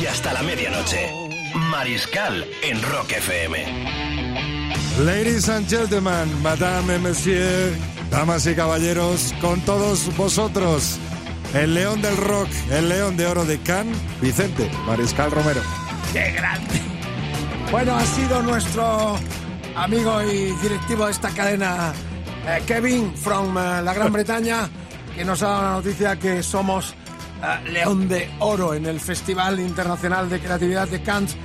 y hasta la medianoche. Mariscal en Rock FM. Ladies and gentlemen, madame et monsieur, damas y caballeros, con todos vosotros, el león del rock, el león de oro de Cannes, Vicente Mariscal Romero. ¡Qué grande! Bueno, ha sido nuestro amigo y directivo de esta cadena, eh, Kevin, from eh, la Gran Bretaña, que nos ha dado la noticia que somos León de Oro en el Festival Internacional de Creatividad de Cannes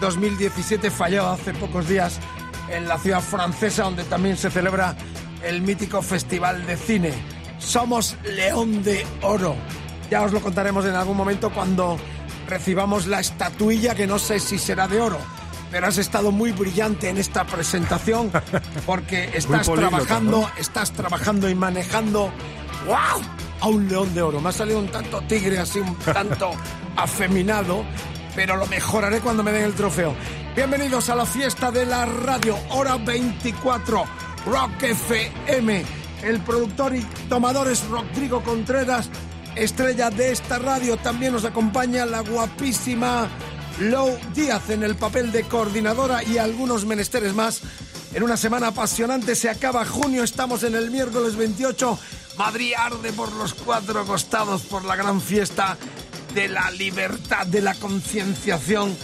2017. Falló hace pocos días en la ciudad francesa, donde también se celebra el mítico Festival de Cine. Somos León de Oro. Ya os lo contaremos en algún momento cuando recibamos la estatuilla, que no sé si será de oro. Pero has estado muy brillante en esta presentación porque estás trabajando, ¿no? estás trabajando y manejando ¡wow! A un león de oro. Me ha salido un tanto tigre, así un tanto afeminado, pero lo mejoraré cuando me den el trofeo. Bienvenidos a la fiesta de la radio, hora 24, Rock FM. El productor y tomador es Rodrigo Contreras, estrella de esta radio. También nos acompaña la guapísima Lou Díaz en el papel de coordinadora y algunos menesteres más. En una semana apasionante se acaba junio, estamos en el miércoles 28. Madrid arde por los cuatro costados por la gran fiesta de la libertad, de la concienciación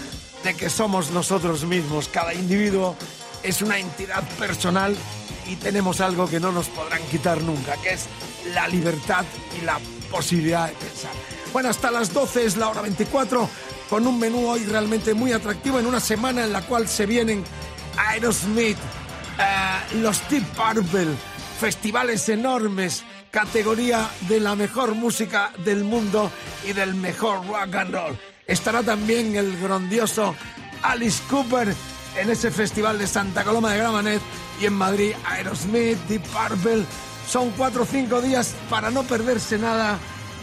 de que somos nosotros mismos. Cada individuo es una entidad personal y tenemos algo que no nos podrán quitar nunca, que es la libertad y la posibilidad de pensar. Bueno, hasta las 12 es la hora 24, con un menú hoy realmente muy atractivo en una semana en la cual se vienen Aerosmith, eh, los Deep Purple, festivales enormes, categoría de la mejor música del mundo y del mejor rock and roll. Estará también el grandioso Alice Cooper en ese festival de Santa Coloma de Gramanet y en Madrid Aerosmith, Deep Purple. Son cuatro o cinco días para no perderse nada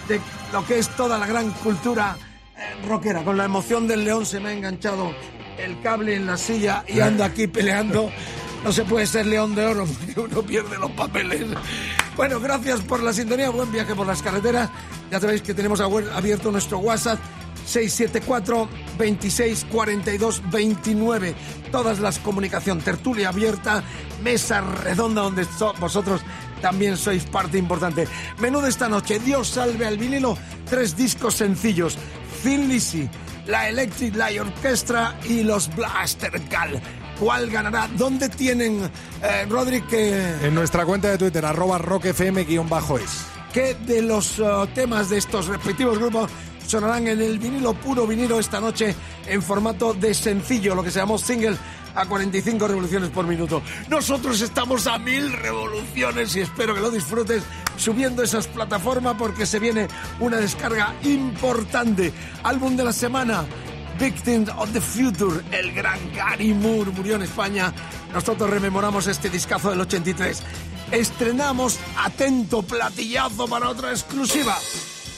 de lo que es toda la gran cultura eh, rockera. Con la emoción del león se me ha enganchado el cable en la silla y ando aquí peleando. No se puede ser león de oro porque uno pierde los papeles. Bueno, gracias por la sintonía. Buen viaje por las carreteras. Ya sabéis que tenemos abierto nuestro WhatsApp 674 26 42 29. Todas las comunicación, tertulia abierta, mesa redonda donde so- vosotros también sois parte importante. Menú de esta noche, Dios salve al vinilo, tres discos sencillos. Thin Lizzy, la Electric Light Orchestra y los Blaster Cal. ¿Cuál ganará? ¿Dónde tienen, eh, Rodri, que, En nuestra cuenta de Twitter, arroba rockfm-es. qué de los eh, temas de estos respectivos grupos sonarán en el vinilo puro vinilo esta noche en formato de sencillo, lo que se llamó single a 45 revoluciones por minuto. Nosotros estamos a mil revoluciones y espero que lo disfrutes subiendo esas plataformas porque se viene una descarga importante. Álbum de la semana. Victims of the Future, el gran Gary Moore murió en España. Nosotros rememoramos este discazo del 83. Estrenamos, atento platillazo para otra exclusiva.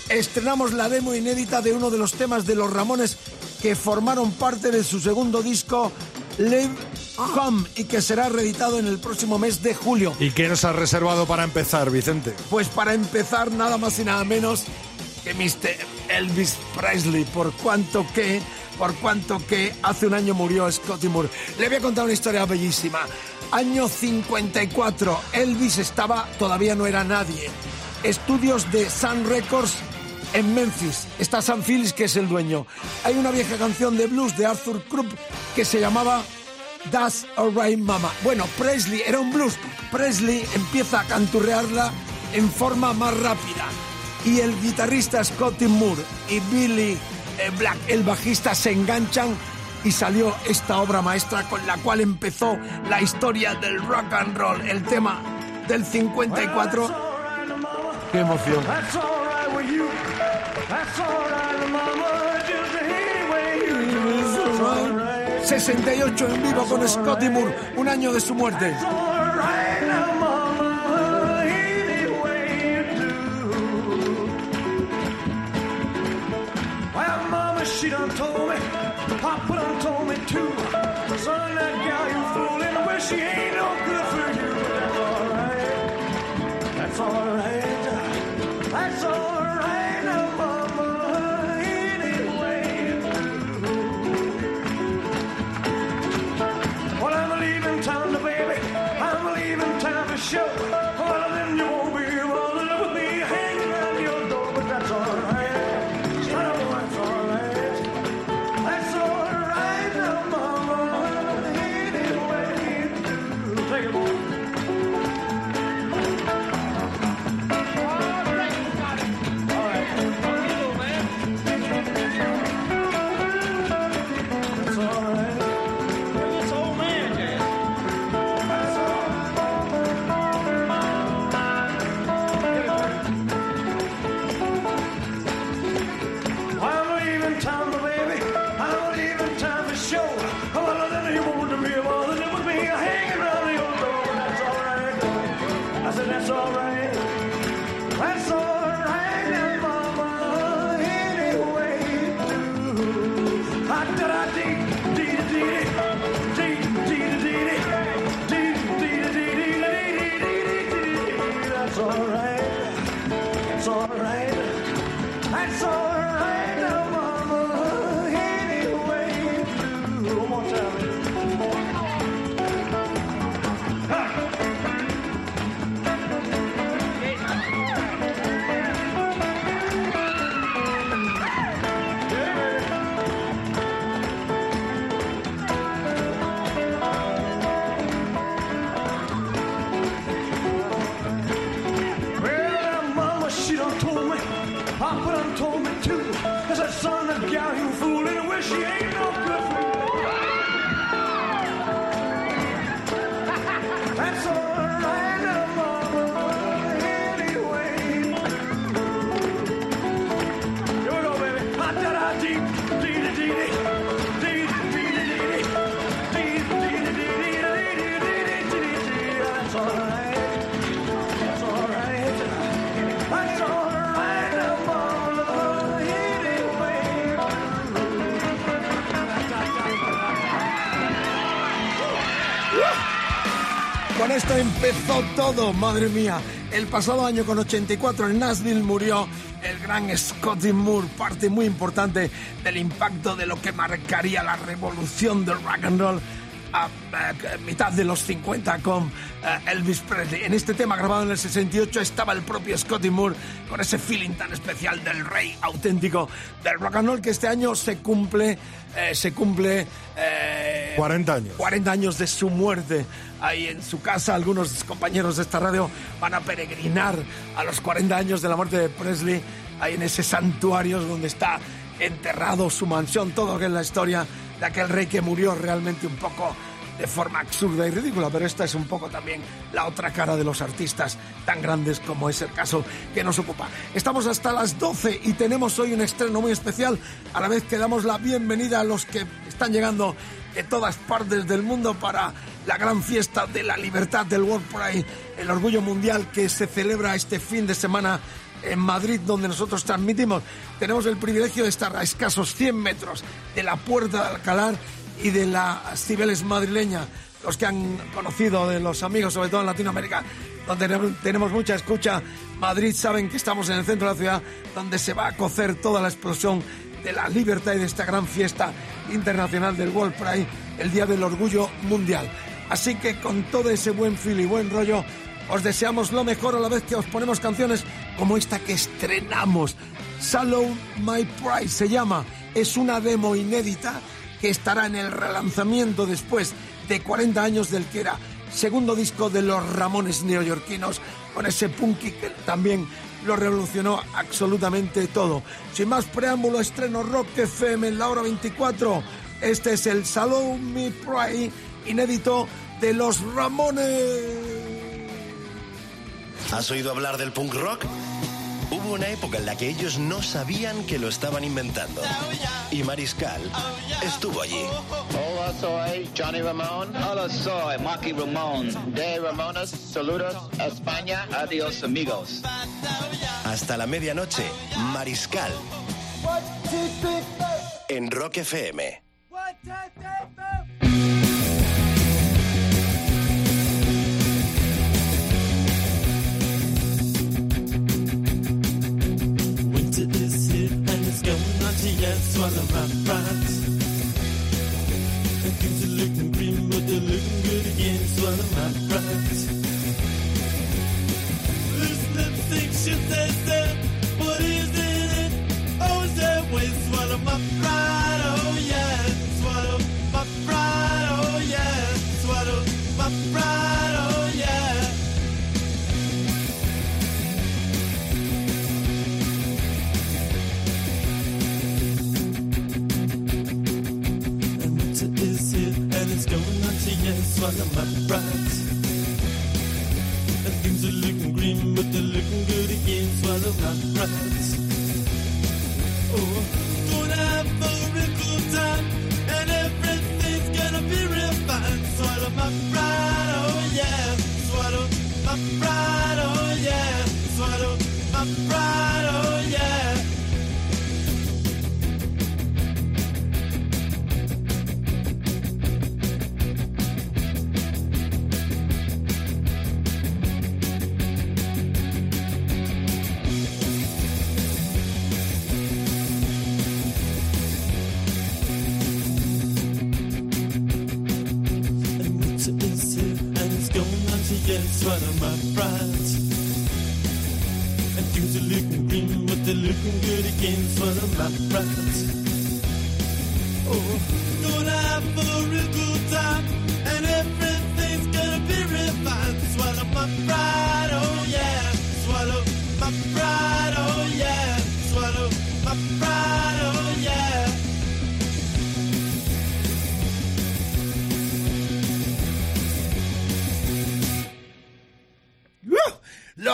Estrenamos la demo inédita de uno de los temas de los Ramones que formaron parte de su segundo disco, Live Home, y que será reeditado en el próximo mes de julio. ¿Y qué nos has reservado para empezar, Vicente? Pues para empezar, nada más y nada menos que Mr. Elvis Presley, por cuanto que, por cuanto que hace un año murió Scotty Moore. Le voy a contar una historia bellísima. Año 54, Elvis estaba, todavía no era nadie. Estudios de Sun Records en Memphis. Está Sam Phillips, que es el dueño. Hay una vieja canción de blues de Arthur Krupp que se llamaba That's Alright Mama. Bueno, Presley era un blues. Presley empieza a canturrearla en forma más rápida. Y el guitarrista Scotty Moore y Billy Black, el bajista, se enganchan y salió esta obra maestra con la cual empezó la historia del rock and roll, el tema del 54. ¡Qué emoción! That's alright with you. That's alright, mama. Just any way you do. 68 en vivo con Scotty Moore, un año de su muerte. She done told me. Papa done told me too. Son, that gal you fooling, well, she ain't no esto empezó todo, madre mía. El pasado año con 84 en Nashville murió el gran Scotty Moore, parte muy importante del impacto de lo que marcaría la revolución del rock and roll a, mitad de los 50 con eh, Elvis Presley. En este tema grabado en el 68 estaba el propio Scotty Moore con ese feeling tan especial del rey auténtico del rock and roll que este año se cumple, eh, se cumple eh, 40 años. 40 años de su muerte ahí en su casa. Algunos compañeros de esta radio van a peregrinar a los 40 años de la muerte de Presley, ahí en ese santuario donde está enterrado su mansión, todo lo que es la historia de aquel rey que murió realmente un poco de forma absurda y ridícula, pero esta es un poco también la otra cara de los artistas tan grandes como es el caso que nos ocupa. Estamos hasta las 12 y tenemos hoy un estreno muy especial, a la vez que damos la bienvenida a los que están llegando de todas partes del mundo para la gran fiesta de la libertad del World Pride, el orgullo mundial que se celebra este fin de semana en Madrid, donde nosotros transmitimos. Tenemos el privilegio de estar a escasos 100 metros de la Puerta de Alcalá y de la Cibeles madrileña. Los que han conocido de los amigos, sobre todo en Latinoamérica, donde tenemos- tenemos mucha escucha, Madrid saben que estamos en el centro de la ciudad, donde se va a cocer toda la explosión de la libertad y de esta gran fiesta internacional del World Pride, el Día del Orgullo Mundial. Así que con todo ese buen feel y buen rollo, os deseamos lo mejor a la vez que os ponemos canciones como esta que estrenamos. Sallow My Pride se llama. Es una demo inédita que estará en el relanzamiento después de 40 años del que era segundo disco de los Ramones neoyorquinos, con ese punky que también lo revolucionó absolutamente todo. Sin más preámbulo, estreno Rock FM en la hora 24. Este es el Salón Me Pride inédito de los Ramones. ¿Has oído hablar del punk rock? Hubo una época en la que ellos no sabían que lo estaban inventando. Y Mariscal estuvo allí. Hola, soy Johnny Ramón. Hola, soy Marky Ramón. De Ramones, saludos, España. Adiós, amigos. Hasta la medianoche, Mariscal. En Rock FM. this hit and it's going on to yes, while I'm right, right. And things are looking grim, but they're looking good again, so I'm right, right. Listen to the shit they what is in it? Oh, is that way, I'm. one of my brides. And things are looking green, but they're looking good again. Swallow my brides. Oh, gonna have a real time, and everything's gonna be refined. Swallow my pride, oh yeah. Swallow my pride, oh yeah. Swallow my pride, oh yeah. Yes, swallow my pride. And things are looking green, but they're looking good again, swallow my pride. Oh, gonna have a real good time, and everything's gonna be real fine. Swallow my pride,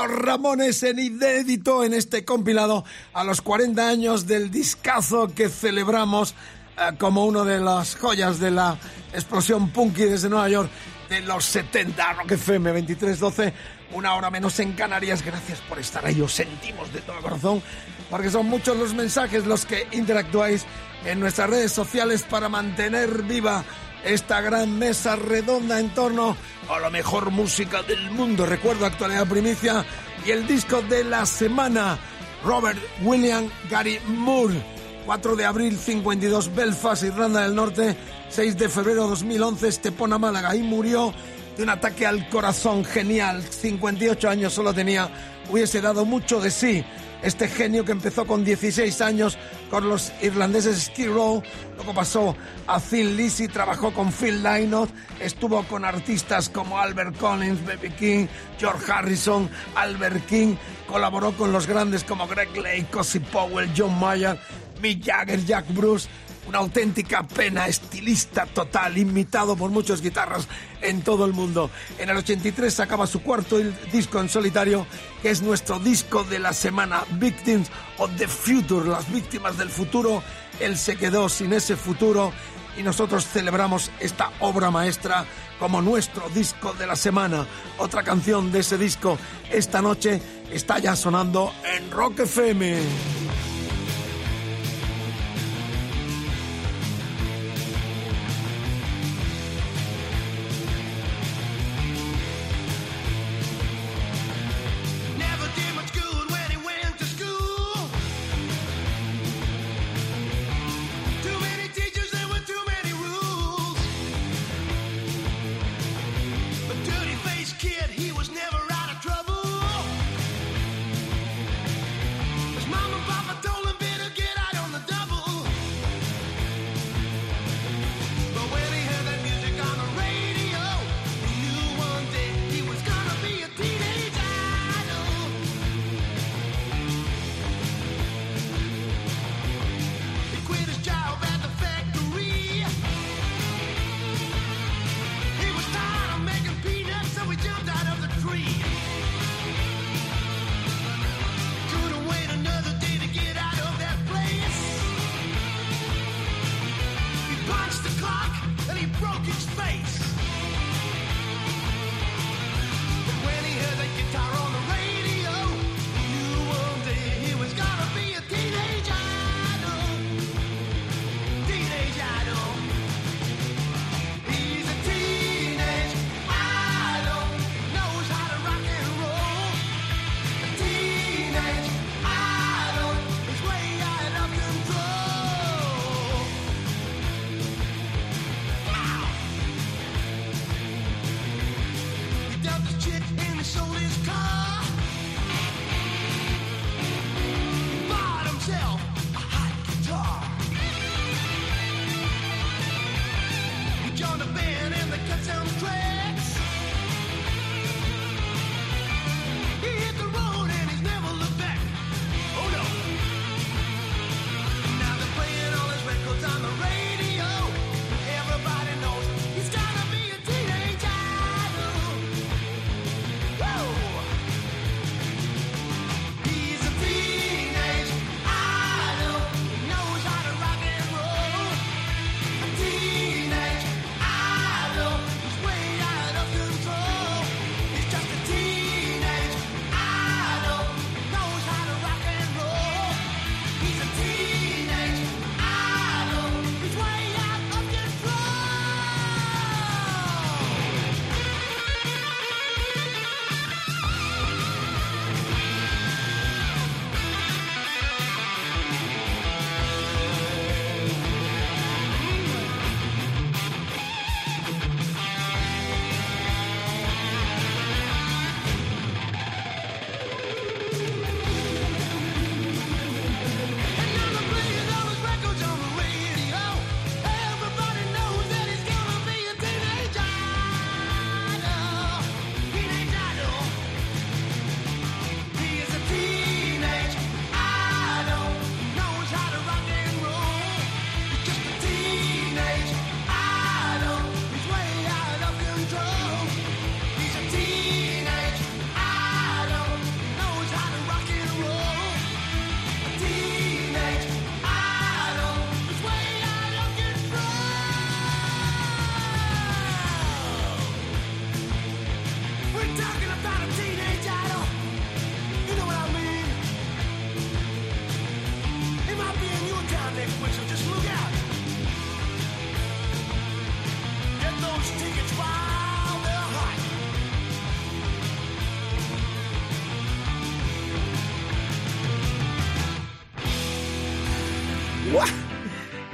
Los Ramones en inédito en este compilado a los 40 años del discazo que celebramos eh, como una de las joyas de la explosión punky desde Nueva York de los 70. Rock FM 2312, una hora menos en Canarias. Gracias por estar ahí, os sentimos de todo corazón, porque son muchos los mensajes los que interactuáis en nuestras redes sociales para mantener viva esta gran mesa redonda en torno a la mejor música del mundo. Recuerdo actualidad primicia y el disco de la semana, Robert William Gary Moore. 4 de abril 52 Belfast, Irlanda del Norte, 6 de febrero 2011 Estepona, Málaga y murió de un ataque al corazón genial. 58 años solo tenía, hubiese dado mucho de sí este genio que empezó con 16 años con los irlandeses Skid Row, luego pasó a Phil Lizzy, trabajó con Phil Lynott, estuvo con artistas como Albert Collins, B.B. King, George Harrison, Albert King, colaboró con los grandes como Greg Lake, Cosi Powell, John Mayer, Mick Jagger, Jack Bruce, una auténtica pena, estilista total, imitado por muchos guitarras en todo el mundo. En el 83 sacaba su cuarto disco en solitario, que es nuestro disco de la semana, Victims of the Future, las víctimas del futuro. Él se quedó sin ese futuro y nosotros celebramos esta obra maestra como nuestro disco de la semana. Otra canción de ese disco esta noche está ya sonando en Rock FM.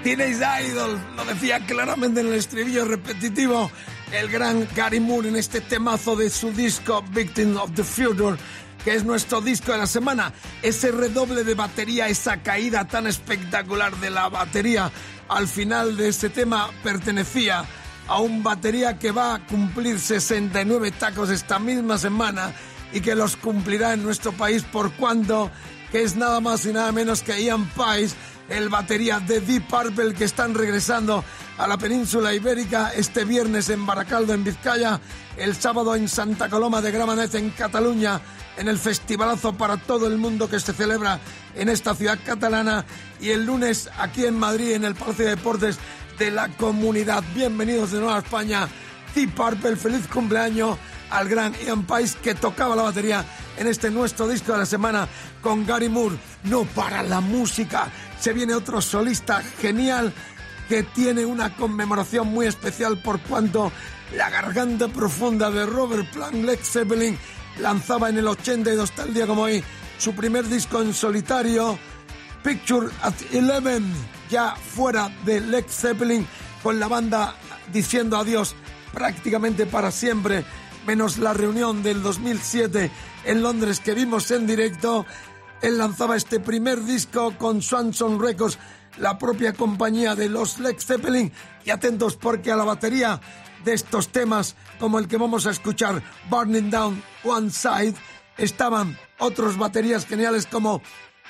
Teenage Idol, lo decía claramente en el estribillo repetitivo el gran Gary Moore en este temazo de su disco Victim of the Future, que es nuestro disco de la semana. Ese redoble de batería, esa caída tan espectacular de la batería al final de ese tema pertenecía a un batería que va a cumplir 69 tacos esta misma semana y que los cumplirá en nuestro país por cuando, que es nada más y nada menos que Ian Pais, el batería de Deep Purple que están regresando a la península ibérica este viernes en Baracaldo, en Vizcaya, el sábado en Santa Coloma de Gramenet, en Cataluña, en el festivalazo para todo el mundo que se celebra en esta ciudad catalana y el lunes aquí en Madrid, en el Palacio de Deportes de la Comunidad. Bienvenidos de nuevo a España. Deep Purple, feliz cumpleaños al gran Ian Pais que tocaba la batería en este nuestro disco de la semana con Gary Moore. No para la música, se viene otro solista genial que tiene una conmemoración muy especial por cuanto la garganta profunda de Robert Plant Led Zeppelin lanzaba en el 82 tal día como hoy su primer disco en solitario Picture at Eleven ya fuera de Led Zeppelin con la banda diciendo adiós prácticamente para siempre menos la reunión del 2007 en Londres que vimos en directo él lanzaba este primer disco con Swanson Records, la propia compañía de los Led Zeppelin. Y atentos porque a la batería de estos temas, como el que vamos a escuchar, Burning Down One Side, estaban otros baterías geniales como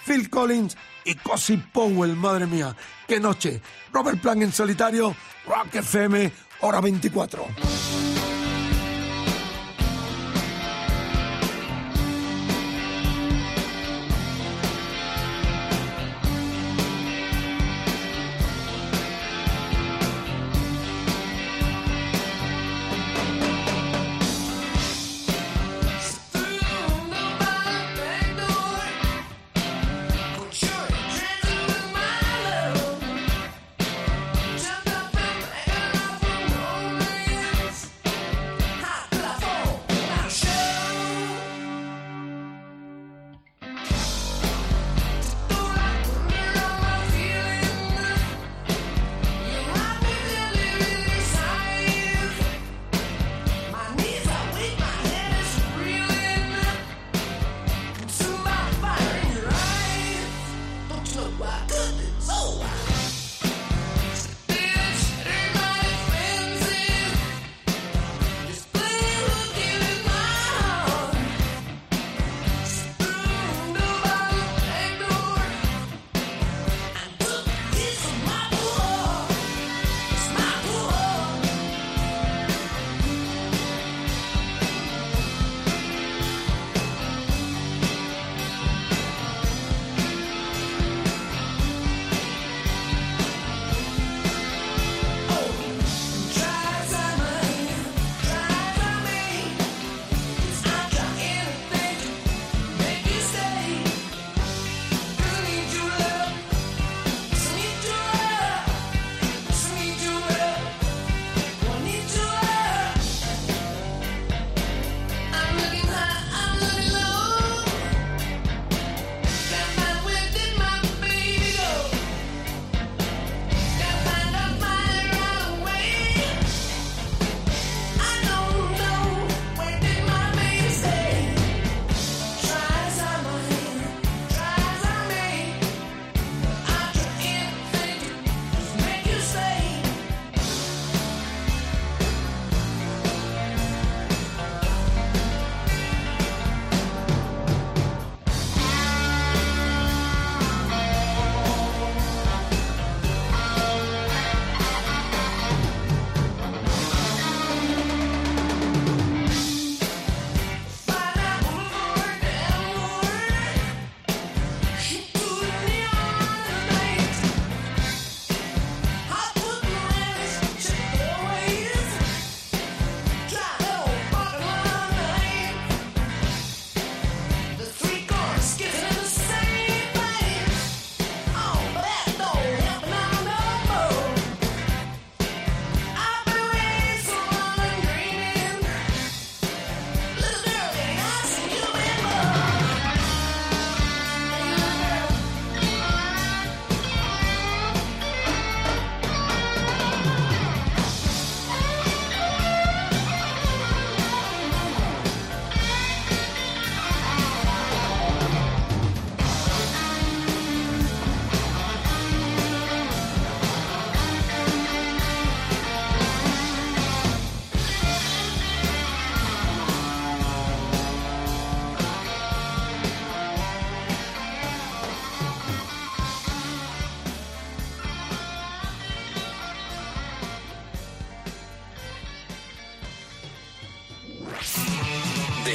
Phil Collins y Cosi Powell. Madre mía, qué noche. Robert Plant en solitario, Rock FM, hora 24.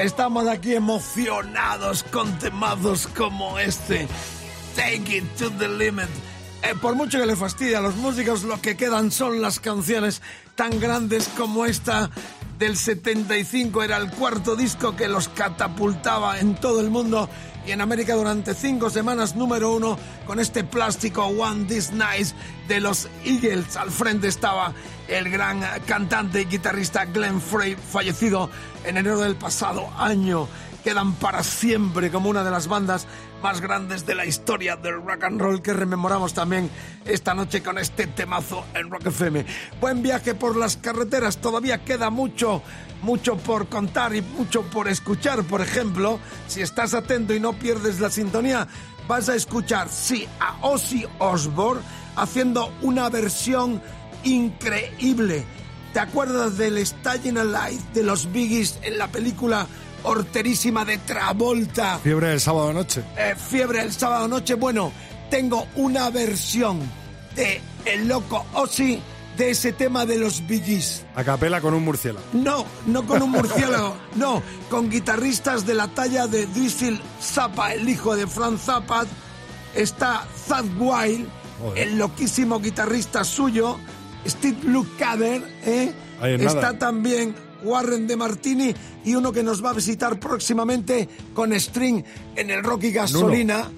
Estamos aquí emocionados con temazos como este. Take it to the limit. Eh, por mucho que le fastidie a los músicos, lo que quedan son las canciones tan grandes como esta del 75. Era el cuarto disco que los catapultaba en todo el mundo y en América durante cinco semanas número uno con este plástico One This Nice de los Eagles. Al frente estaba el gran cantante y guitarrista Glenn Frey, fallecido en enero del pasado año quedan para siempre como una de las bandas más grandes de la historia del rock and roll que rememoramos también esta noche con este temazo en Rock FM. Buen viaje por las carreteras, todavía queda mucho, mucho por contar y mucho por escuchar. Por ejemplo, si estás atento y no pierdes la sintonía, vas a escuchar, sí, a Ozzy Osbourne haciendo una versión increíble. ¿Te acuerdas del Staying Alive de los Biggies en la película horterísima de Travolta? Fiebre del sábado noche. eh, Fiebre el sábado noche. Bueno, tengo una versión de El Loco Ozzy de ese tema de los Biggies. A capela con un murciélago. No, no con un murciélago, no, con guitarristas de la talla de Diesel Zappa, el hijo de Frank Zappa. Está Thad Wild, Joder. el loquísimo guitarrista suyo. Steve Lukather, ¿eh? Está nada. también Warren de Martini y uno que nos va a visitar próximamente con String en el Rocky Gasolina,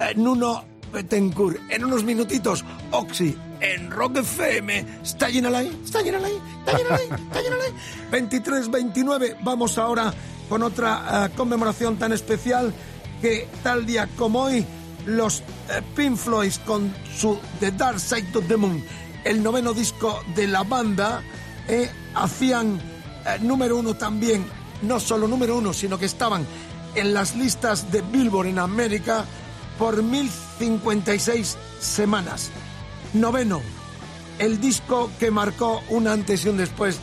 eh, Nuno Betancourt. En unos minutitos, Oxy en Rock FM. Está llena la está llena la está llena la está llena la 23-29. Vamos ahora con otra eh, conmemoración tan especial que tal día como hoy, los eh, Pink Floyd con su The Dark Side of the Moon, el noveno disco de la banda, eh, hacían eh, número uno también, no solo número uno, sino que estaban en las listas de Billboard en América por 1056 semanas. Noveno, el disco que marcó un antes y un después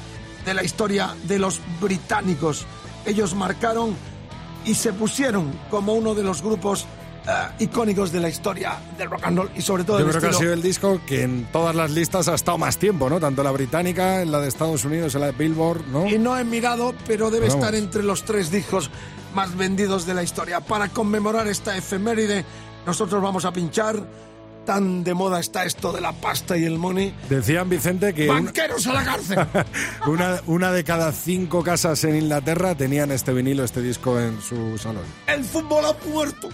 de la historia de los británicos. Ellos marcaron y se pusieron como uno de los grupos eh, icónicos de la historia del rock and roll y sobre todo Yo creo que ha estilo sido el disco que en todas las listas ha estado más tiempo, ¿no? Tanto la británica, en la de Estados Unidos, en la de Billboard, ¿no? Y no he mirado, pero debe Vamos. estar entre los tres discos más vendidos de la historia. Para conmemorar esta efeméride, nosotros vamos a pinchar. Tan de moda está esto de la pasta y el money. Decían Vicente que ¡Banqueros a la cárcel! una, una de cada cinco casas en Inglaterra tenían este vinilo, este disco en su salón. ¡El fútbol ha muerto!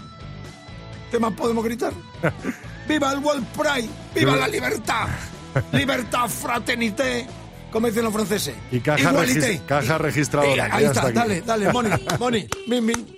¿Qué más podemos gritar? ¡Viva el World Pride! ¡Viva la libertad! ¡Libertad, fraternité! Como dicen los franceses. Y caja regis- caja registradora, Y- ahí está, dale, dale, money, money, min, min.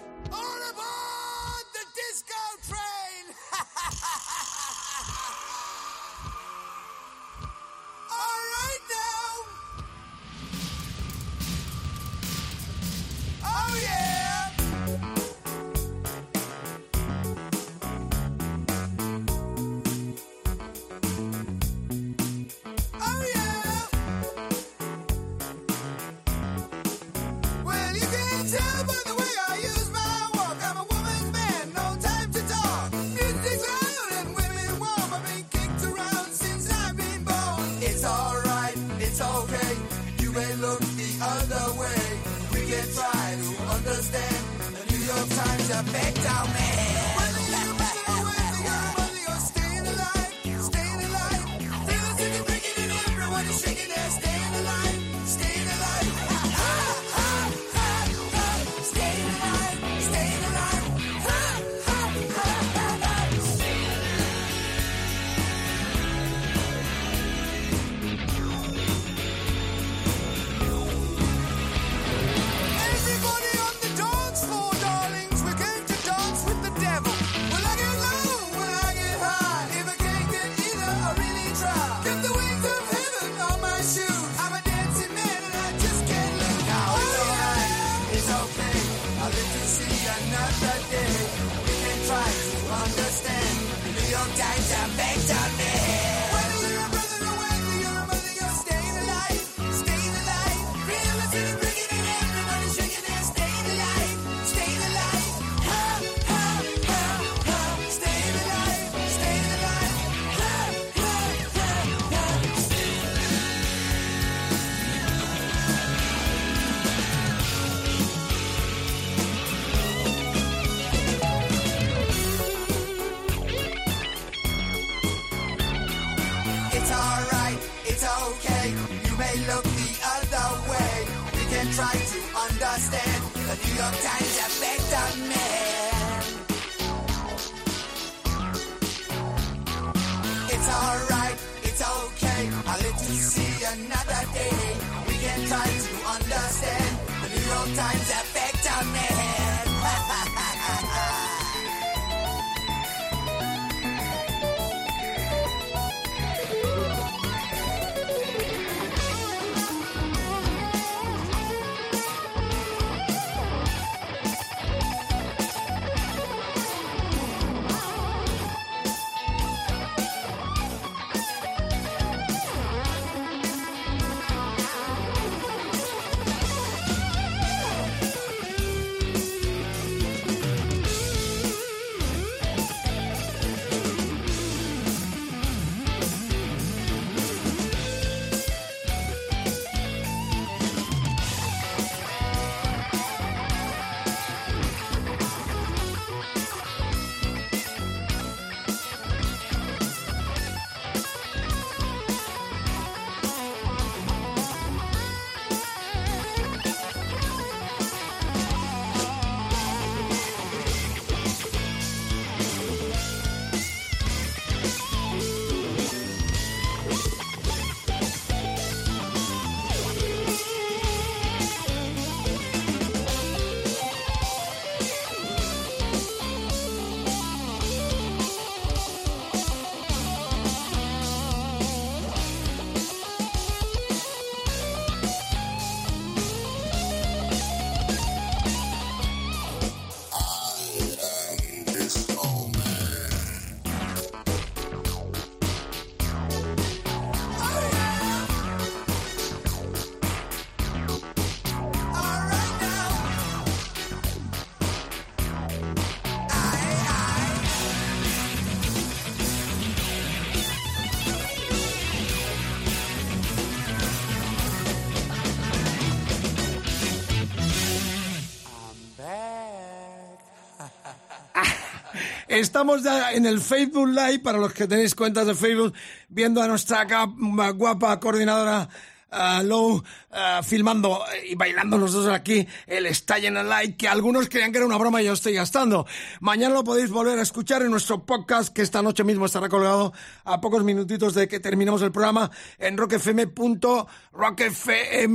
Estamos ya en el Facebook Live, para los que tenéis cuentas de Facebook, viendo a nuestra gua- guapa coordinadora ah, Lou ah, filmando y bailando nosotros aquí el the Light, que algunos creían que era una broma y yo estoy gastando. Mañana lo podéis volver a escuchar en nuestro podcast, que esta noche mismo estará colgado a pocos minutitos de que terminemos el programa en rockfm.rockfm,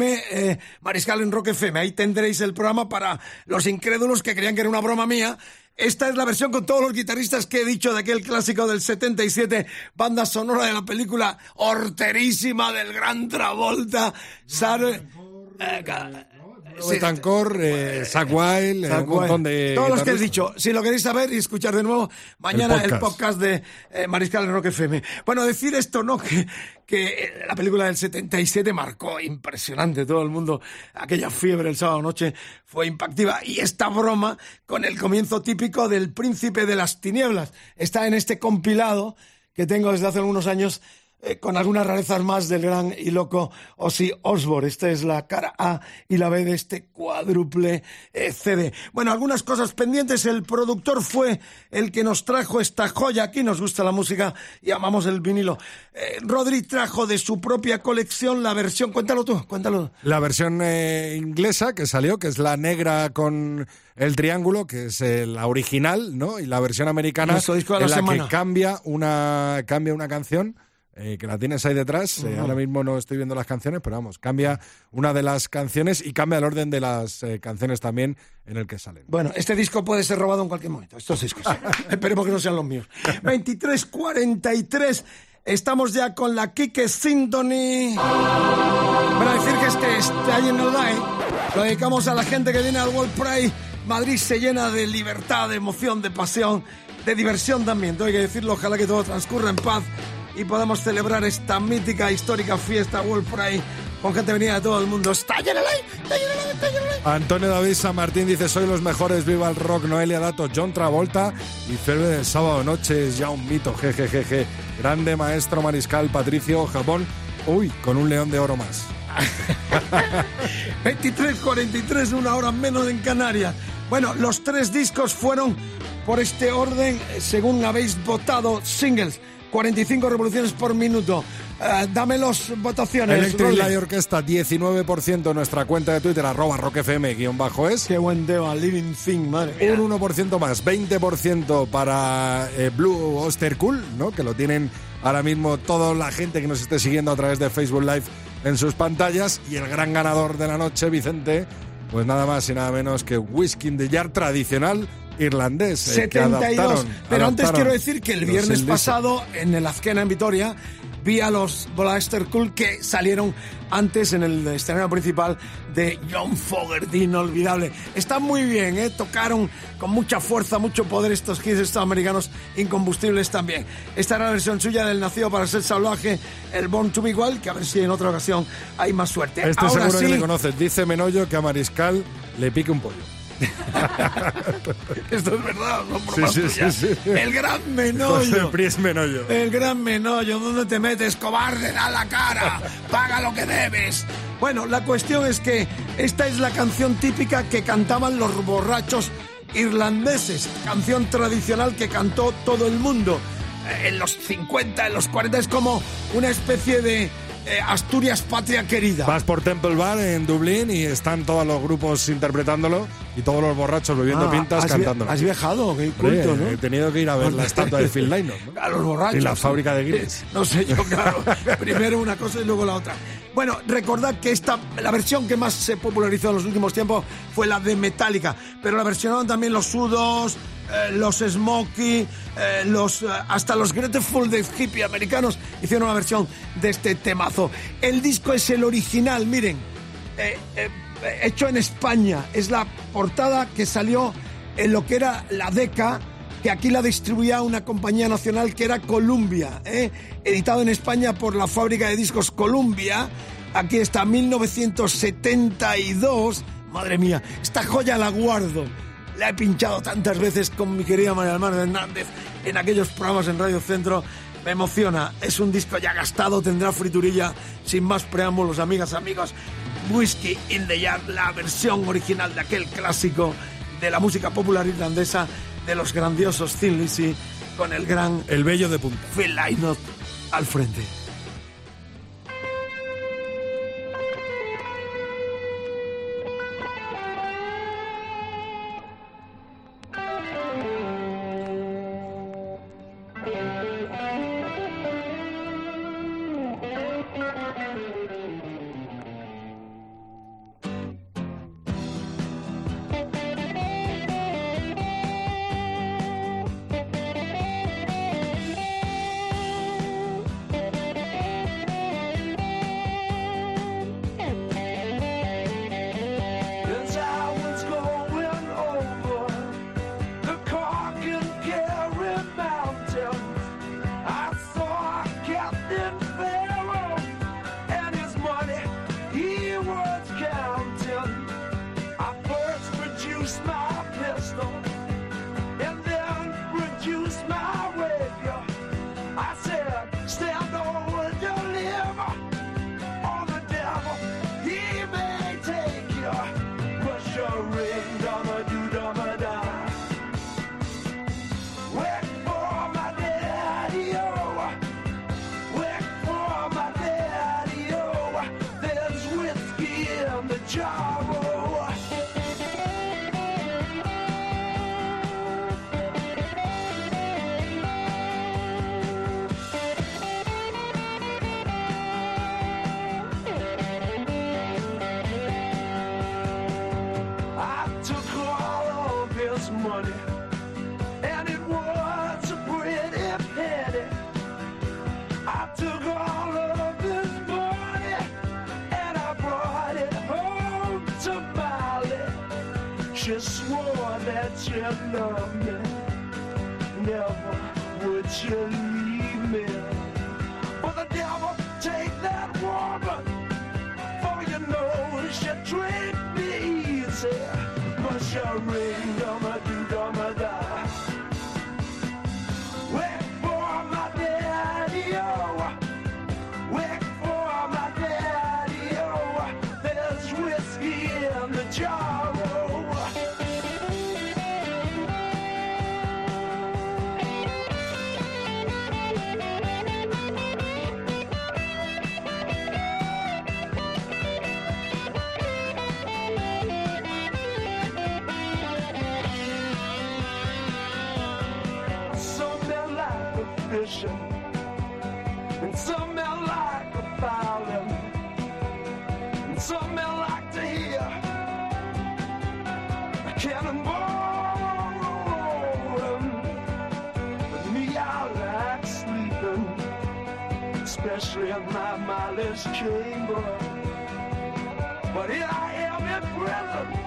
eh, Mariscal en Rock FM. Ahí tendréis el programa para los incrédulos que creían que era una broma mía. Esta es la versión con todos los guitarristas que he dicho de aquel clásico del 77, banda sonora de la película horterísima del gran Travolta, Sar... Betancor, eh, Zach Wild, eh, un montón de. Todos los que he dicho, si lo queréis saber y escuchar de nuevo, mañana el podcast. podcast, de eh, Mariscal Rock FM. Bueno, decir esto, ¿no? Que, que eh, la película del 77 marcó impresionante todo el mundo. Aquella fiebre el sábado noche fue impactiva. Y esta broma con el comienzo típico del Príncipe de las Tinieblas está en este compilado que tengo desde hace algunos años eh, con algunas rarezas más del gran y loco Ozzy Osbourne. Esta es la cara A y la B de este cuádruple eh, CD. Bueno, algunas cosas pendientes. El productor fue el que nos trajo esta joya. Aquí nos gusta la música y amamos el vinilo. Eh, Rodri trajo de su propia colección la versión. Cuéntalo tú, cuéntalo. La versión eh, inglesa que salió, que es la negra con el triángulo, que es la original, ¿no? Y la versión americana, Nuestro disco de la en la semana. que cambia una, cambia una canción. Eh, que la tienes ahí detrás. eh, ahora mismo no estoy viendo las canciones, pero vamos, cambia una de las canciones y cambia el orden de las eh, canciones también en el que salen. Bueno, este disco puede ser robado en cualquier momento. Estos discos. Esperemos que no sean los míos. 23.43. Estamos ya con la Kike Symphony. Para decir que este Stay in the Light lo dedicamos a la gente que viene al World Pride. Madrid se llena de libertad, de emoción, de pasión, de diversión también. Tengo que decirlo, ojalá que todo transcurra en paz y podamos celebrar esta mítica, histórica fiesta World Pride con gente venida de todo el mundo. Light. Antonio David San Martín dice, soy los mejores, viva el rock, Noelia Dato, John Travolta y Ferbe del sábado noche es ya un mito, jejejeje. Grande maestro mariscal Patricio Japón, uy, con un león de oro más. 23.43, una hora menos en Canarias. Bueno, los tres discos fueron por este orden, según habéis votado, singles. 45 revoluciones por minuto. Eh, dame las votaciones. Electric. Light Orquesta, 19% en nuestra cuenta de Twitter, arroba rockfm, guion bajo es. Qué buen tema, Living Thing, madre mía. Un 1% más, 20% para eh, Blue Oster Cool, ¿no? Que lo tienen ahora mismo toda la gente que nos esté siguiendo a través de Facebook Live en sus pantallas. Y el gran ganador de la noche, Vicente, pues nada más y nada menos que Whisky in the Jar tradicional irlandés. eh, que 72. adaptaron- Pero antes quiero decir que el viernes pasado en el Azkena en Vitoria vi a los Blaster Cool que salieron antes en el escenario principal de John Fogerty, inolvidable. Está muy bien, ¿eh? tocaron con mucha fuerza, mucho poder estos hits americanos incombustibles también. Esta era la versión suya del Nacido para ser salvaje, el Born to be Wild, que a ver si en otra ocasión hay más suerte. Este Ahora seguro sí, que le conoces. Dice Menollo que a Mariscal le pique un pollo. esto es verdad, bromas Sí, sí, sí. El gran Menollo. Menollo. El gran menollo, ¿dónde te metes, cobarde? Da la cara, paga lo que debes. Bueno, la cuestión es que esta es la canción típica que cantaban los borrachos irlandeses, canción tradicional que cantó todo el mundo. Eh, En los 50, en los 40 es como una especie de eh, Asturias patria querida. Vas por Temple Bar en Dublín y están todos los grupos interpretándolo y todos los borrachos bebiendo Ah, pintas has, cantándolo. has viajado, qué Hombre, culto, ¿no? He tenido que ir a ver la estatua de Phil Lynott. ¿no? A los borrachos. Y la fábrica de Guinness. No sé yo, claro. Primero una cosa y luego la otra. Bueno, recordad que esta, la versión que más se popularizó en los últimos tiempos fue la de Metallica, pero la versionaron también los Sudos, eh, los Smokey, eh, los, eh, hasta los Grateful Dead hippie americanos hicieron una versión de este temazo. El disco es el original, miren, eh, eh, hecho en España. Es la portada que salió en lo que era la DECA, que aquí la distribuía una compañía nacional que era Columbia, ¿eh? editado en España por la fábrica de discos Columbia. Aquí está 1972. Madre mía, esta joya la guardo. La he pinchado tantas veces con mi querida María del Mar Hernández en aquellos programas en Radio Centro. Me emociona. Es un disco ya gastado, tendrá friturilla. Sin más preámbulos, amigas, amigos. Whiskey in the Jar, la versión original de aquel clásico de la música popular irlandesa de los grandiosos Thin Lizzy con el gran El bello de punta. Phil Lynott al frente. Chamber. But here I am in prison.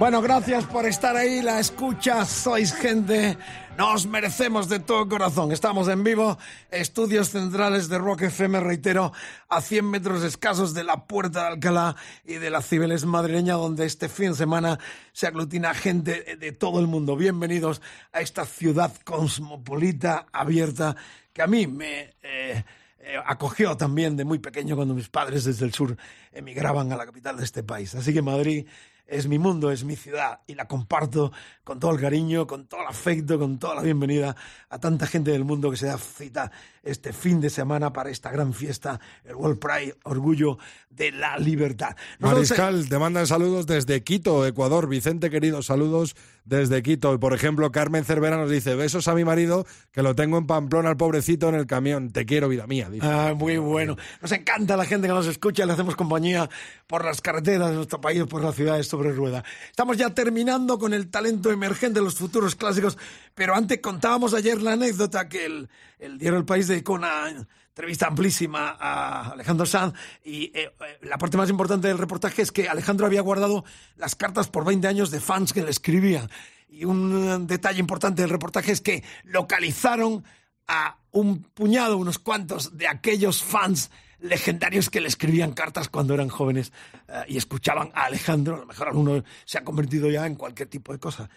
Bueno, gracias por estar ahí, la escucha, sois gente, nos merecemos de todo corazón. Estamos en vivo, estudios centrales de Rock FM, reitero, a 100 metros escasos de la Puerta de Alcalá y de la Cibeles madrileña, donde este fin de semana se aglutina gente de- todo el mundo. Bienvenidos a esta ciudad cosmopolita, abierta, que a mí me... eh, eh, acogió también de muy pequeño cuando mis padres desde el sur emigraban a la capital de este país. Así que Madrid es mi mundo, es mi ciudad y la comparto con todo el cariño, con todo el afecto, con toda la bienvenida a tanta gente del mundo que se da cita este fin de semana para esta gran fiesta, el World Pride, orgullo de la libertad. Nosotros, Mariscal, te mandan saludos desde Quito, Ecuador. Vicente, querido, saludos desde Quito. Y por ejemplo, Carmen Cervera nos dice: Besos a mi marido, que lo tengo en Pamplona, al pobrecito, en el camión. Te quiero, vida mía. Dice. Ah, muy bueno. Nos encanta la gente que nos escucha, le hacemos compañía por las carreteras de nuestro país, por las ciudades sobre rueda. Estamos ya terminando con el talento emergente de los futuros clásicos, pero antes contábamos ayer la anécdota que el, el diario El País dedicó una entrevista amplísima a Alejandro Sanz y eh, eh, la parte más importante del reportaje es que Alejandro había guardado las cartas por 20 años de fans que le escribían Y un eh, detalle importante del reportaje es que localizaron a un puñado, unos cuantos de aquellos fans legendarios que le escribían cartas cuando eran jóvenes eh, y escuchaban a Alejandro. A lo mejor alguno se ha convertido ya en cualquier tipo de cosa.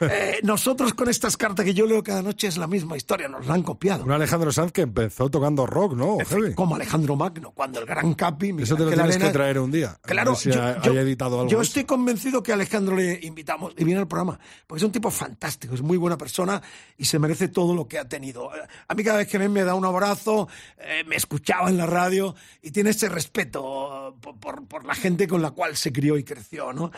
Eh, nosotros con estas cartas que yo leo cada noche es la misma historia, nos la han copiado. Un Alejandro Sanz que empezó tocando rock, ¿no? Heavy. Como Alejandro Magno, cuando el gran Capi... Eso te lo tienes Arena- que traer un día. A Claro, si yo, ha- yo- editado algo. yo estoy convencido que a Alejandro le invitamos y viene al programa, porque es un tipo fantástico, es muy buena persona y se merece todo lo que ha tenido. Eh, A mí cada vez que ven me da un abrazo, eh, me escuchaba en la radio y tiene ese respeto por, por- por la gente con la cual se crió y creció, ¿no?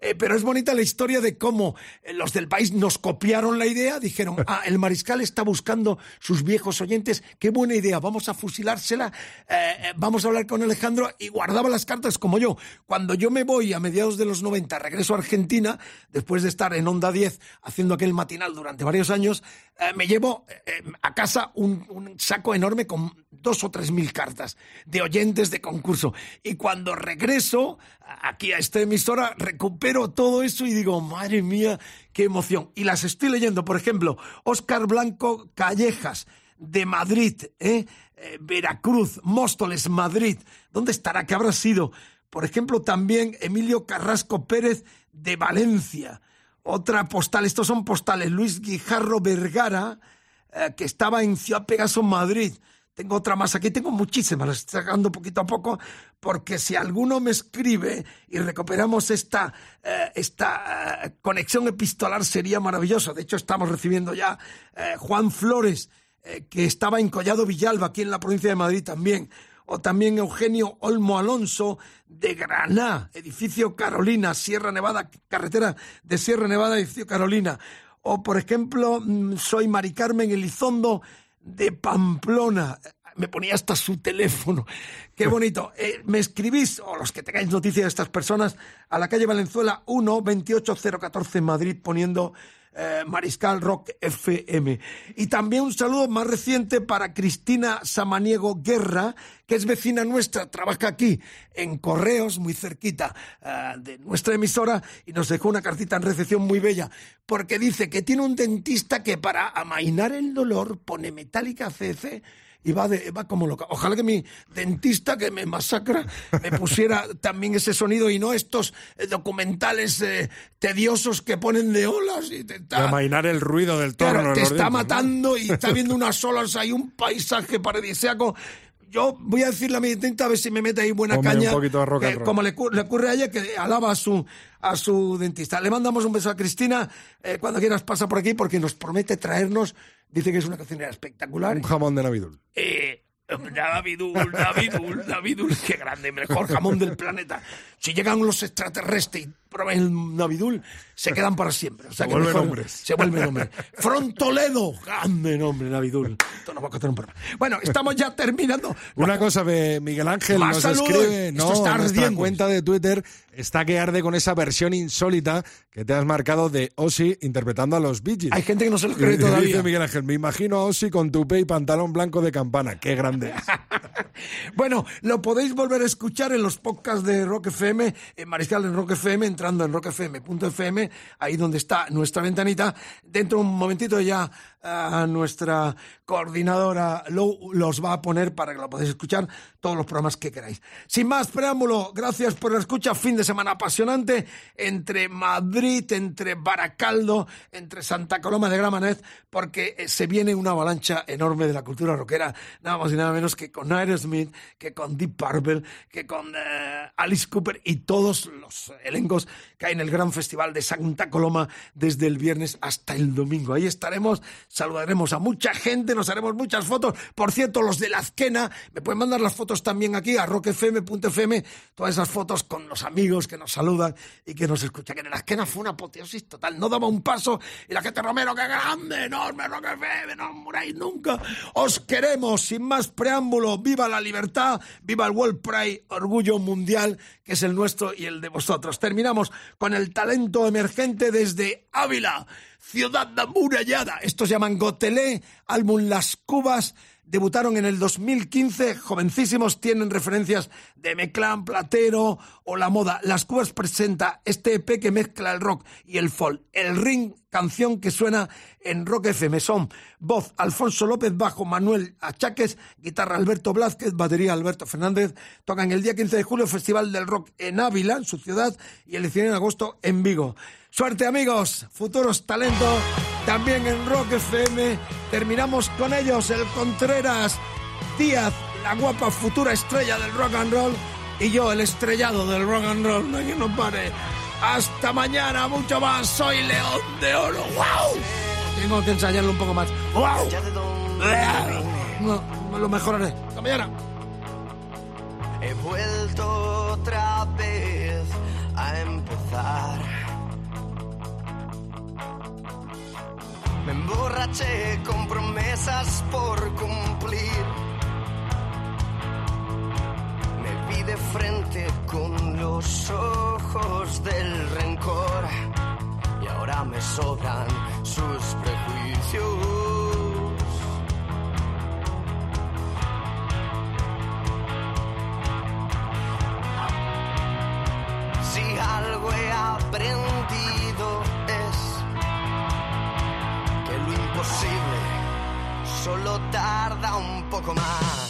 Eh, pero es bonita la historia de cómo eh, los del país nos copiaron la idea, dijeron, ah, el mariscal está buscando sus viejos oyentes, qué buena idea, vamos a fusilársela, eh, eh, vamos a hablar con Alejandro y guardaba las cartas como yo. Cuando yo me voy a mediados de los 90, regreso a Argentina, después de estar en Onda 10 haciendo aquel matinal durante varios años, eh, me llevo eh, a casa un, un saco enorme con dos o tres mil cartas de oyentes de concurso. Y cuando regreso aquí a esta emisora, recupero todo eso y digo, madre mía, qué emoción. Y las estoy leyendo, por ejemplo, Óscar Blanco Callejas, de Madrid, ¿eh? Eh, Veracruz, Móstoles, Madrid. ¿Dónde estará? ¿Qué habrá sido? Por ejemplo, también Emilio Carrasco Pérez, de Valencia. Otra postal, estos son postales. Luis Guijarro Vergara, eh, que estaba en Ciudad Pegaso, Madrid. Tengo otra más aquí, tengo muchísimas, las estoy sacando poquito a poco, porque si alguno me escribe y recuperamos esta, eh, esta eh, conexión epistolar sería maravilloso. De hecho, estamos recibiendo ya eh, Juan Flores, que estaba en Collado Villalba, aquí en la provincia de Madrid también. O también Eugenio Olmo Alonso de Graná, edificio Carolina, Sierra Nevada, carretera de Sierra Nevada, edificio Carolina. O, por ejemplo, mm, soy Mari Carmen Elizondo de Pamplona. Me ponía hasta su teléfono. Qué bonito. Eh, me escribís, o los que tengáis noticias de estas personas, a la calle Valenzuela 1 28014 Madrid, poniendo eh, Mariscal Rock FM. Y también un saludo más reciente para Cristina Samaniego Guerra, que es vecina nuestra, trabaja aquí en Correos, muy cerquita eh, de nuestra emisora, y nos dejó una cartita en recepción muy bella, porque dice que tiene un dentista que para amainar el dolor pone metálica CC y va, de, va como loca. Ojalá que mi dentista que me masacra me pusiera también ese sonido y no estos eh, documentales eh, tediosos que ponen de olas y te está, amainar el ruido del claro, en te está dientes, ¿no? matando y está viendo unas olas, hay un paisaje paradisíaco. Yo voy a decirle a mi dentista a ver si me mete ahí buena Ponme un caña. poquito de rock and eh, como le, cu- le ocurre a ella, que alaba a su, a su dentista. Le mandamos un beso a Cristina. eh, cuando quieras pasa por aquí porque nos promete traernos, dice que es una cocinera espectacular. Un jamón de Navidul. Eh, Davidul, Davidul, Davidul, qué grande, mejor jamón del planeta. Si llegan los extraterrestres prueban el Navidul, se quedan para siempre. O sea Se que vuelven mejor- hombres. Se vuelven hombres. Frontoledo, grande nombre, Navidul. Esto nos va a costar un programa. Bueno, estamos ya terminando. Una cosa de Miguel Ángel Más nos saludos. escribe, Esto no, está en nuestra ardiendo. cuenta de Twitter está que arde con esa versión insólita que te has marcado de Ozzy interpretando a los Bee Gees. Hay gente que no se lo cree dice todavía. Miguel Ángel, me imagino a Ozzy con tupé y pantalón blanco de campana. Qué grande es. Bueno, lo podéis volver a escuchar en los podcasts de Rock FM, en Mariscal en Rock FM, entrando en rockfm.fm, ahí donde está nuestra ventanita. Dentro de un momentito ya ah, nuestra coordinadora lo- los va a poner para que lo podáis escuchar todos los programas que queráis. Sin más preámbulo, gracias por la escucha. Fin de semana apasionante entre Madrid, entre Baracaldo, entre Santa Coloma de Gramanet, porque eh, se viene una avalancha enorme de la cultura rockera, nada más y nada menos que con Aerosmith, que con Deep Purple, que con eh, Alice Cooper y todos los elencos que hay en el gran festival de Santa Coloma desde el viernes hasta el domingo. Ahí estaremos, saludaremos a mucha gente, nos haremos muchas fotos. Por cierto, los de la Azquena, me pueden mandar las fotos también aquí a rockfm.fm, todas esas fotos con los amigos que nos saludan y que nos escuchan. Que en la Azquena fue una apoteosis total, no daba un paso y la gente, Romero, qué grande, enorme, Rock FM, no muráis nunca. Os queremos, sin más preámbulo, viva la libertad, viva el World Pride, orgullo mundial, que es el nuestro y el de vosotros. Terminamos con el talento emergente desde Ávila, ciudad amurallada. Estos llaman Gotelé, álbum Las Cubas Debutaron en el 2015, jovencísimos, tienen referencias de Meclán, Platero o La Moda. Las Cubas presenta este EP que mezcla el rock y el folk. El Ring, canción que suena en Rock FM. Son voz Alfonso López, bajo Manuel Achaques, guitarra Alberto Blázquez, batería Alberto Fernández. Tocan el día 15 de julio Festival del Rock en Ávila, en su ciudad, y el 19 de agosto en Vigo. Suerte amigos, futuros talentos, también en Rock FM. Terminamos con ellos, el Contreras Díaz, la guapa futura estrella del rock and roll, y yo, el estrellado del rock and roll. No hay que no pare. Hasta mañana, mucho más. Soy León de Oro. ¡Wow! Tengo que ensayarlo un poco más. ¡Wow! No, lo mejoraré. Hasta mañana. He vuelto otra vez a empezar. Me emborraché con promesas por cumplir. Me vi de frente con los ojos del rencor y ahora me sobran sus prejuicios. Tarda un poco más.